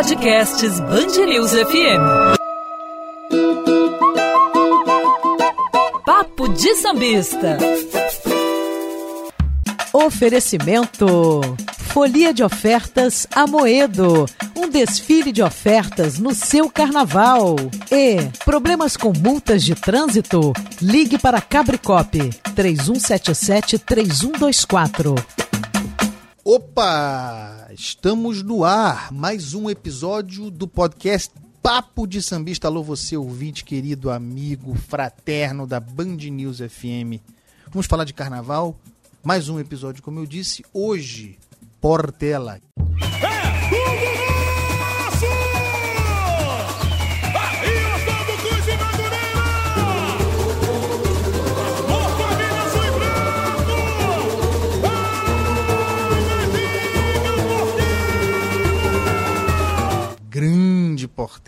Podcasts Bangerils FM. Papo de Sambista. Oferecimento. Folia de ofertas Amoedo. Um desfile de ofertas no seu carnaval. E problemas com multas de trânsito? Ligue para Cabricop 3177-3124. Opa! Estamos no ar. Mais um episódio do podcast Papo de Sambista. Alô, você, ouvinte, querido amigo, fraterno da Band News FM. Vamos falar de carnaval? Mais um episódio, como eu disse, hoje, Portela. Grande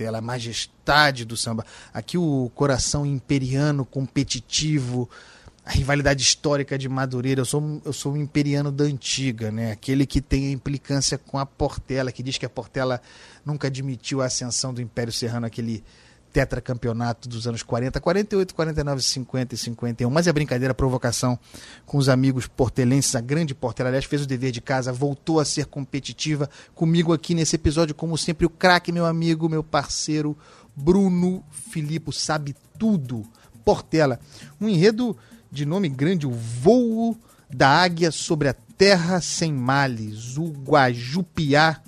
A majestade do samba. Aqui o coração imperiano, competitivo, a rivalidade histórica de Madureira. Eu sou, eu sou um imperiano da antiga, né? Aquele que tem a implicância com a Portela, que diz que a Portela nunca admitiu a ascensão do Império Serrano, aquele tetracampeonato dos anos 40, 48, 49, 50 e 51. Mas é brincadeira, provocação com os amigos portelenses. A grande Portela, aliás, fez o dever de casa, voltou a ser competitiva comigo aqui nesse episódio, como sempre, o craque, meu amigo, meu parceiro, Bruno Filippo, sabe tudo. Portela, um enredo de nome grande, o voo da águia sobre a terra sem males, o Guajupiá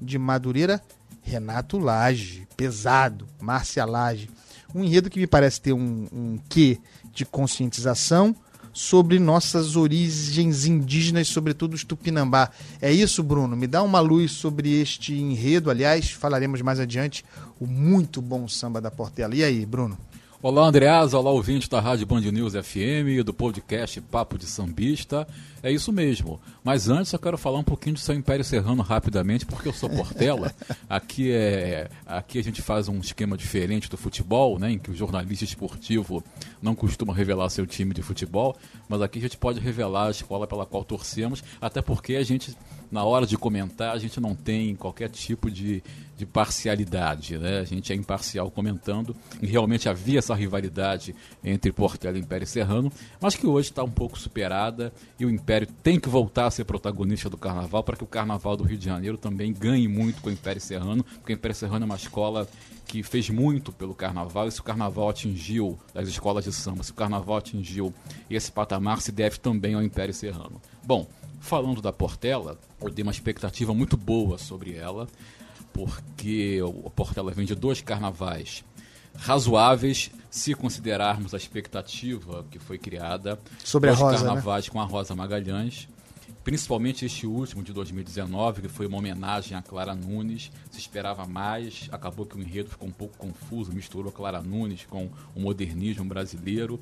de Madureira, Renato Lage, pesado, Márcia Lage. Um enredo que me parece ter um, um quê de conscientização sobre nossas origens indígenas, sobretudo os Tupinambá. É isso, Bruno? Me dá uma luz sobre este enredo. Aliás, falaremos mais adiante o muito bom samba da Portela. E aí, Bruno? Olá, Andreas. Olá, ouvinte da Rádio Band News FM, do podcast Papo de Sambista. É isso mesmo. Mas antes eu quero falar um pouquinho do seu Império Serrano rapidamente, porque eu sou Portela. aqui, é, aqui a gente faz um esquema diferente do futebol, né, em que o jornalista esportivo não costuma revelar seu time de futebol, mas aqui a gente pode revelar a escola pela qual torcemos, até porque a gente, na hora de comentar, a gente não tem qualquer tipo de, de parcialidade. Né? A gente é imparcial comentando, e realmente havia essa rivalidade entre Portela e Império Serrano, mas que hoje está um pouco superada e o Império tem que voltar a ser protagonista do Carnaval para que o Carnaval do Rio de Janeiro também ganhe muito com o Império Serrano, porque o Império Serrano é uma escola que fez muito pelo Carnaval e se o Carnaval atingiu as escolas de samba, se o Carnaval atingiu esse patamar, se deve também ao Império Serrano. Bom, falando da Portela, eu dei uma expectativa muito boa sobre ela, porque o Portela vem de dois carnavais razoáveis se considerarmos a expectativa que foi criada Sobre a Rosa, né? carnavais com a Rosa Magalhães principalmente este último de 2019 que foi uma homenagem a Clara Nunes se esperava mais acabou que o enredo ficou um pouco confuso misturou Clara Nunes com o modernismo brasileiro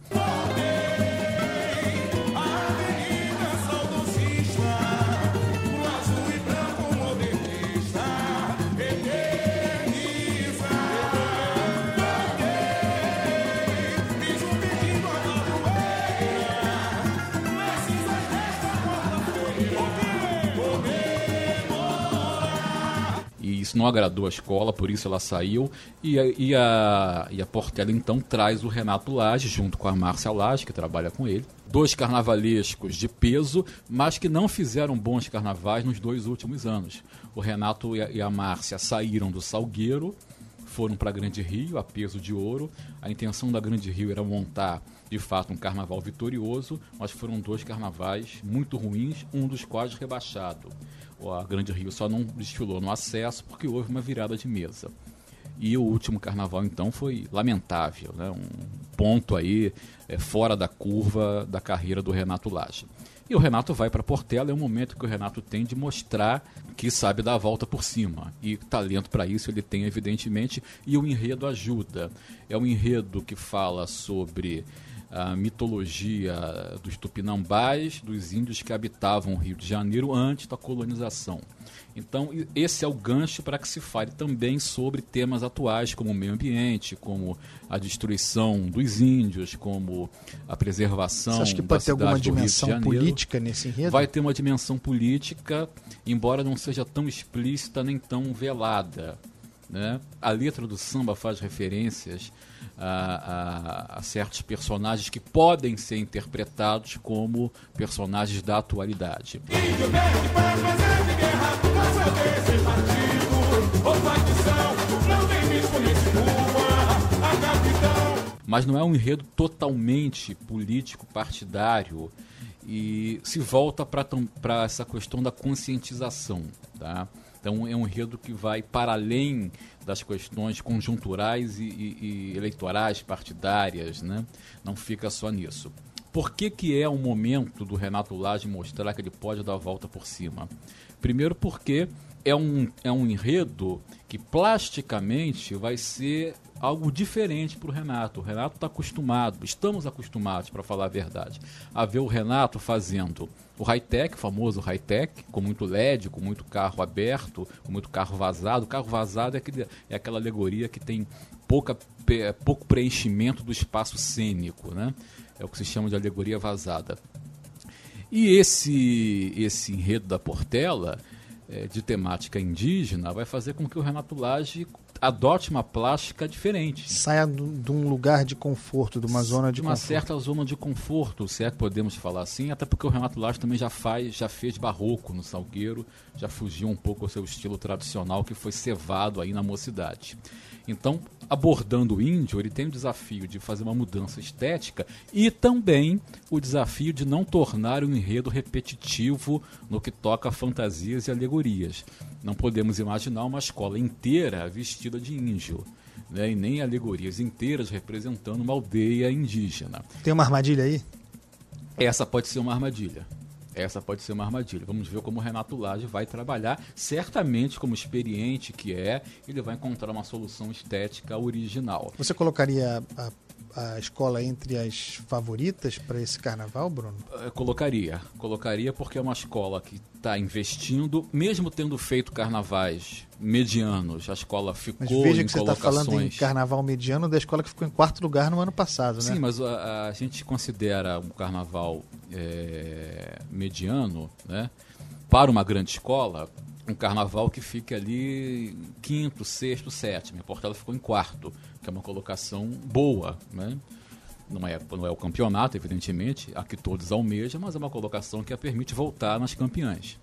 isso não agradou a escola, por isso ela saiu. E a, e a, e a Portela então traz o Renato Lage, junto com a Márcia Lage, que trabalha com ele. Dois carnavalescos de peso, mas que não fizeram bons carnavais nos dois últimos anos. O Renato e a, e a Márcia saíram do Salgueiro, foram para Grande Rio, a peso de ouro. A intenção da Grande Rio era montar, de fato, um carnaval vitorioso, mas foram dois carnavais muito ruins, um dos quais rebaixado. A Grande Rio só não desfilou no acesso porque houve uma virada de mesa. E o último carnaval, então, foi lamentável, né? um ponto aí é, fora da curva da carreira do Renato Lage. E o Renato vai para Portela, é um momento que o Renato tem de mostrar que sabe dar a volta por cima. E talento para isso ele tem, evidentemente, e o enredo ajuda. É um enredo que fala sobre a mitologia dos tupinambás, dos índios que habitavam o Rio de Janeiro antes da colonização. Então, esse é o gancho para que se fale também sobre temas atuais, como o meio ambiente, como a destruição dos índios, como a preservação. Você acha que pode ter alguma dimensão política nesse enredo? Vai ter uma dimensão política, embora não seja tão explícita nem tão velada. Né? A letra do samba faz referências a, a, a, certos personagens que podem ser interpretados como personagens da atualidade. Mas não é um enredo totalmente político partidário e se volta para essa questão da conscientização. Tá? Então é um enredo que vai para além das questões conjunturais e, e, e eleitorais, partidárias, né? não fica só nisso. Por que, que é o momento do Renato Lage mostrar que ele pode dar a volta por cima? Primeiro porque é um, é um enredo que plasticamente vai ser algo diferente para o Renato. O Renato está acostumado, estamos acostumados, para falar a verdade, a ver o Renato fazendo o high-tech, famoso high-tech, com muito LED, com muito carro aberto, com muito carro vazado. O carro vazado é, aquele, é aquela alegoria que tem pouca, pouco preenchimento do espaço cênico, né? É o que se chama de alegoria vazada. E esse, esse enredo da Portela, é, de temática indígena, vai fazer com que o Renato Lage adote uma plástica diferente. Saia de um lugar de conforto, de uma zona de, de uma conforto. certa zona de conforto, se é que podemos falar assim, até porque o Renato Lage também já faz, já fez barroco no Salgueiro, já fugiu um pouco ao seu estilo tradicional que foi cevado aí na mocidade. Então, abordando o índio, ele tem o desafio de fazer uma mudança estética e também o desafio de não tornar o enredo repetitivo no que toca a fantasias e alegorias. Não podemos imaginar uma escola inteira vestida de índio. Né, e nem alegorias inteiras representando uma aldeia indígena. Tem uma armadilha aí? Essa pode ser uma armadilha. Essa pode ser uma armadilha. Vamos ver como o Renato Lage vai trabalhar. Certamente, como experiente que é, ele vai encontrar uma solução estética original. Você colocaria a a escola entre as favoritas para esse carnaval, Bruno? Eu colocaria. Colocaria porque é uma escola que está investindo, mesmo tendo feito carnavais medianos, a escola ficou mas veja que você está falando em carnaval mediano da escola que ficou em quarto lugar no ano passado, né? Sim, mas a, a gente considera um carnaval é, mediano, né? Para uma grande escola, um carnaval que fique ali quinto, sexto, sétimo. A Portela ficou em quarto, que é uma colocação boa, né? Não é, não é o campeonato, evidentemente, a que todos almejam, mas é uma colocação que a permite voltar nas campeãs,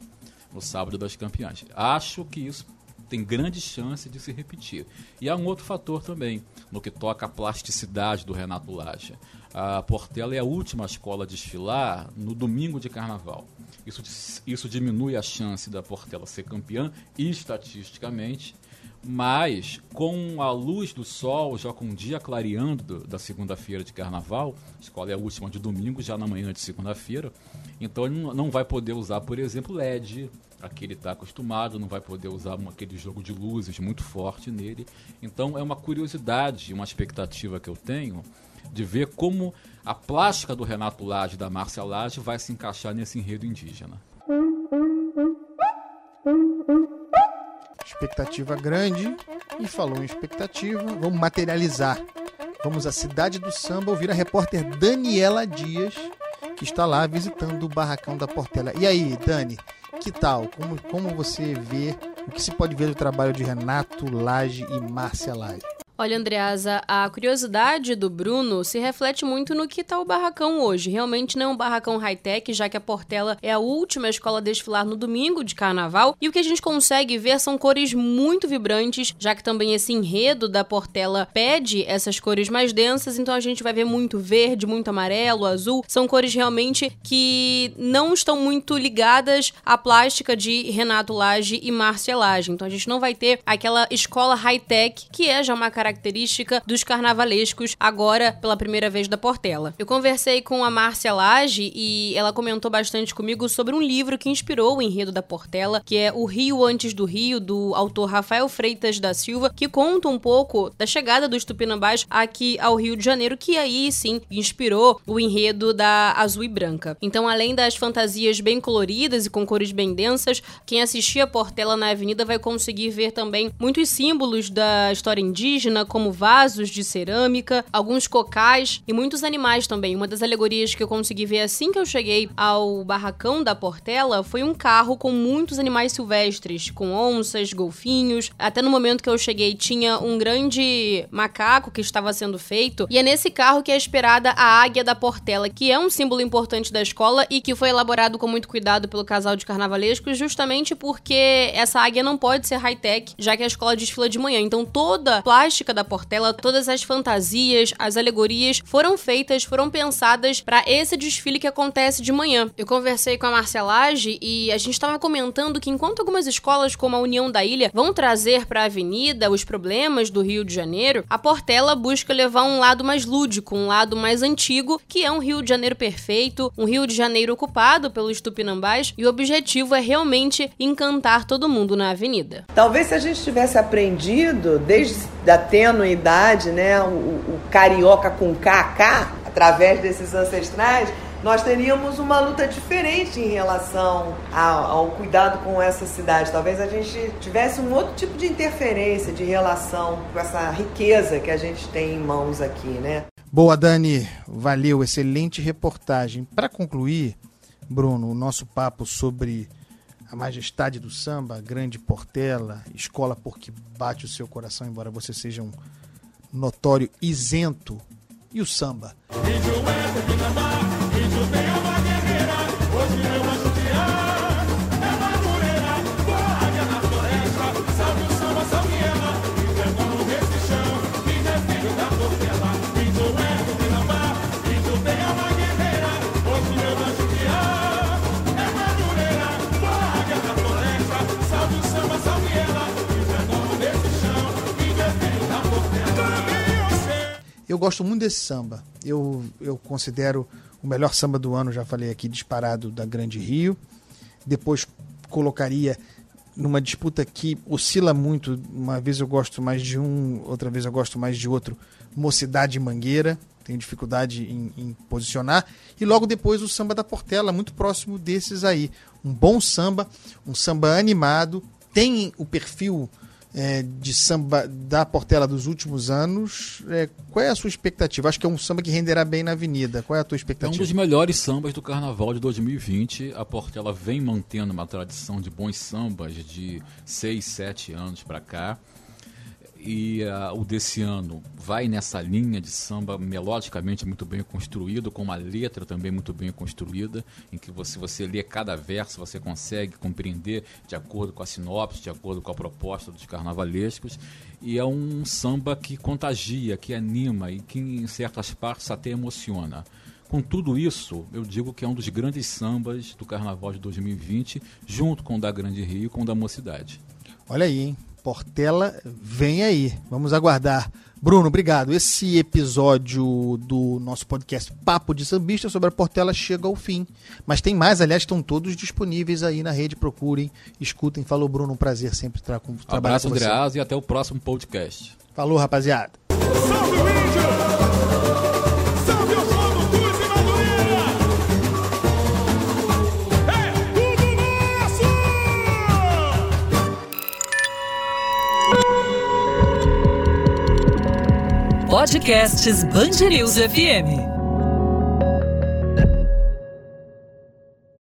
no sábado das campeãs. Acho que isso tem grande chance de se repetir. E há um outro fator também, no que toca a plasticidade do Renato Laja. A Portela é a última escola a desfilar no domingo de carnaval. Isso, isso diminui a chance da Portela ser campeã, estatisticamente, mas com a luz do sol, já com o dia clareando da segunda-feira de carnaval, a escola é a última de domingo, já na manhã de segunda-feira, então ele não vai poder usar, por exemplo, LED, aquele está acostumado, não vai poder usar aquele jogo de luzes muito forte nele. Então é uma curiosidade, uma expectativa que eu tenho de ver como a plástica do Renato Lage da Márcia Lage vai se encaixar nesse enredo indígena. Expectativa grande e falou em expectativa, vamos materializar. Vamos à cidade do samba ouvir a repórter Daniela Dias, que está lá visitando o barracão da Portela. E aí, Dani, que tal? Como, como você vê, o que se pode ver do trabalho de Renato Lage e Márcia Lage? Olha, Andreasa, a curiosidade do Bruno se reflete muito no que está o barracão hoje. Realmente não é um barracão high-tech, já que a Portela é a última escola a desfilar no domingo de carnaval. E o que a gente consegue ver são cores muito vibrantes, já que também esse enredo da Portela pede essas cores mais densas. Então a gente vai ver muito verde, muito amarelo, azul. São cores realmente que não estão muito ligadas à plástica de Renato Lage e Márcia Lage. Então a gente não vai ter aquela escola high-tech que é já uma característica dos carnavalescos, agora pela primeira vez da Portela. Eu conversei com a Márcia Lage e ela comentou bastante comigo sobre um livro que inspirou o enredo da Portela, que é O Rio Antes do Rio, do autor Rafael Freitas da Silva, que conta um pouco da chegada dos Tupinambás aqui ao Rio de Janeiro, que aí sim inspirou o enredo da Azul e Branca. Então, além das fantasias bem coloridas e com cores bem densas, quem assistir a Portela na Avenida vai conseguir ver também muitos símbolos da história indígena, como vasos de cerâmica, alguns cocais e muitos animais também. Uma das alegorias que eu consegui ver assim que eu cheguei ao barracão da Portela foi um carro com muitos animais silvestres, com onças, golfinhos. Até no momento que eu cheguei tinha um grande macaco que estava sendo feito, e é nesse carro que é esperada a águia da Portela, que é um símbolo importante da escola e que foi elaborado com muito cuidado pelo casal de carnavalescos, justamente porque essa águia não pode ser high-tech, já que a escola desfila de manhã. Então toda a da Portela, todas as fantasias, as alegorias foram feitas, foram pensadas para esse desfile que acontece de manhã. Eu conversei com a Marcelage e a gente estava comentando que enquanto algumas escolas como a União da Ilha vão trazer para a avenida os problemas do Rio de Janeiro, a Portela busca levar um lado mais lúdico, um lado mais antigo, que é um Rio de Janeiro perfeito, um Rio de Janeiro ocupado pelos tupinambás, e o objetivo é realmente encantar todo mundo na avenida. Talvez se a gente tivesse aprendido desde a tênue idade, né, o, o carioca com KK, através desses ancestrais, nós teríamos uma luta diferente em relação ao, cuidado com essa cidade. Talvez a gente tivesse um outro tipo de interferência, de relação com essa riqueza que a gente tem em mãos aqui, né? Boa, Dani. Valeu, excelente reportagem. Para concluir, Bruno, o nosso papo sobre a majestade do samba, grande Portela, escola porque bate o seu coração, embora você seja um notório isento, e o samba. Gosto muito desse samba. Eu, eu considero o melhor samba do ano, já falei aqui, disparado da Grande Rio. Depois colocaria numa disputa que oscila muito. Uma vez eu gosto mais de um, outra vez eu gosto mais de outro. Mocidade Mangueira. Tenho dificuldade em, em posicionar. E logo depois o samba da Portela, muito próximo desses aí. Um bom samba, um samba animado. Tem o perfil é, de samba da Portela dos últimos anos. É, qual é a sua expectativa? Acho que é um samba que renderá bem na avenida. Qual é a tua expectativa? É um dos melhores sambas do Carnaval de 2020. A Portela vem mantendo uma tradição de bons sambas de 6, 7 anos para cá e uh, o desse ano vai nessa linha de samba melodicamente muito bem construído, com uma letra também muito bem construída, em que você, você lê cada verso, você consegue compreender de acordo com a sinopse, de acordo com a proposta dos carnavalescos. E é um samba que contagia, que anima e que em certas partes até emociona. Com tudo isso, eu digo que é um dos grandes sambas do Carnaval de 2020, junto com o da Grande Rio e com o da Mocidade. Olha aí, hein? Portela vem aí. Vamos aguardar. Bruno, obrigado. Esse episódio do nosso podcast Papo de Sambista sobre a Portela chega ao fim. Mas tem mais, aliás, estão todos disponíveis aí na rede. Procurem, escutem. Falou, Bruno. Um prazer sempre tra com, trabalhar Abraço, com você. Abraço, e até o próximo podcast. Falou, rapaziada. Salve, Salve Podcasts News FM.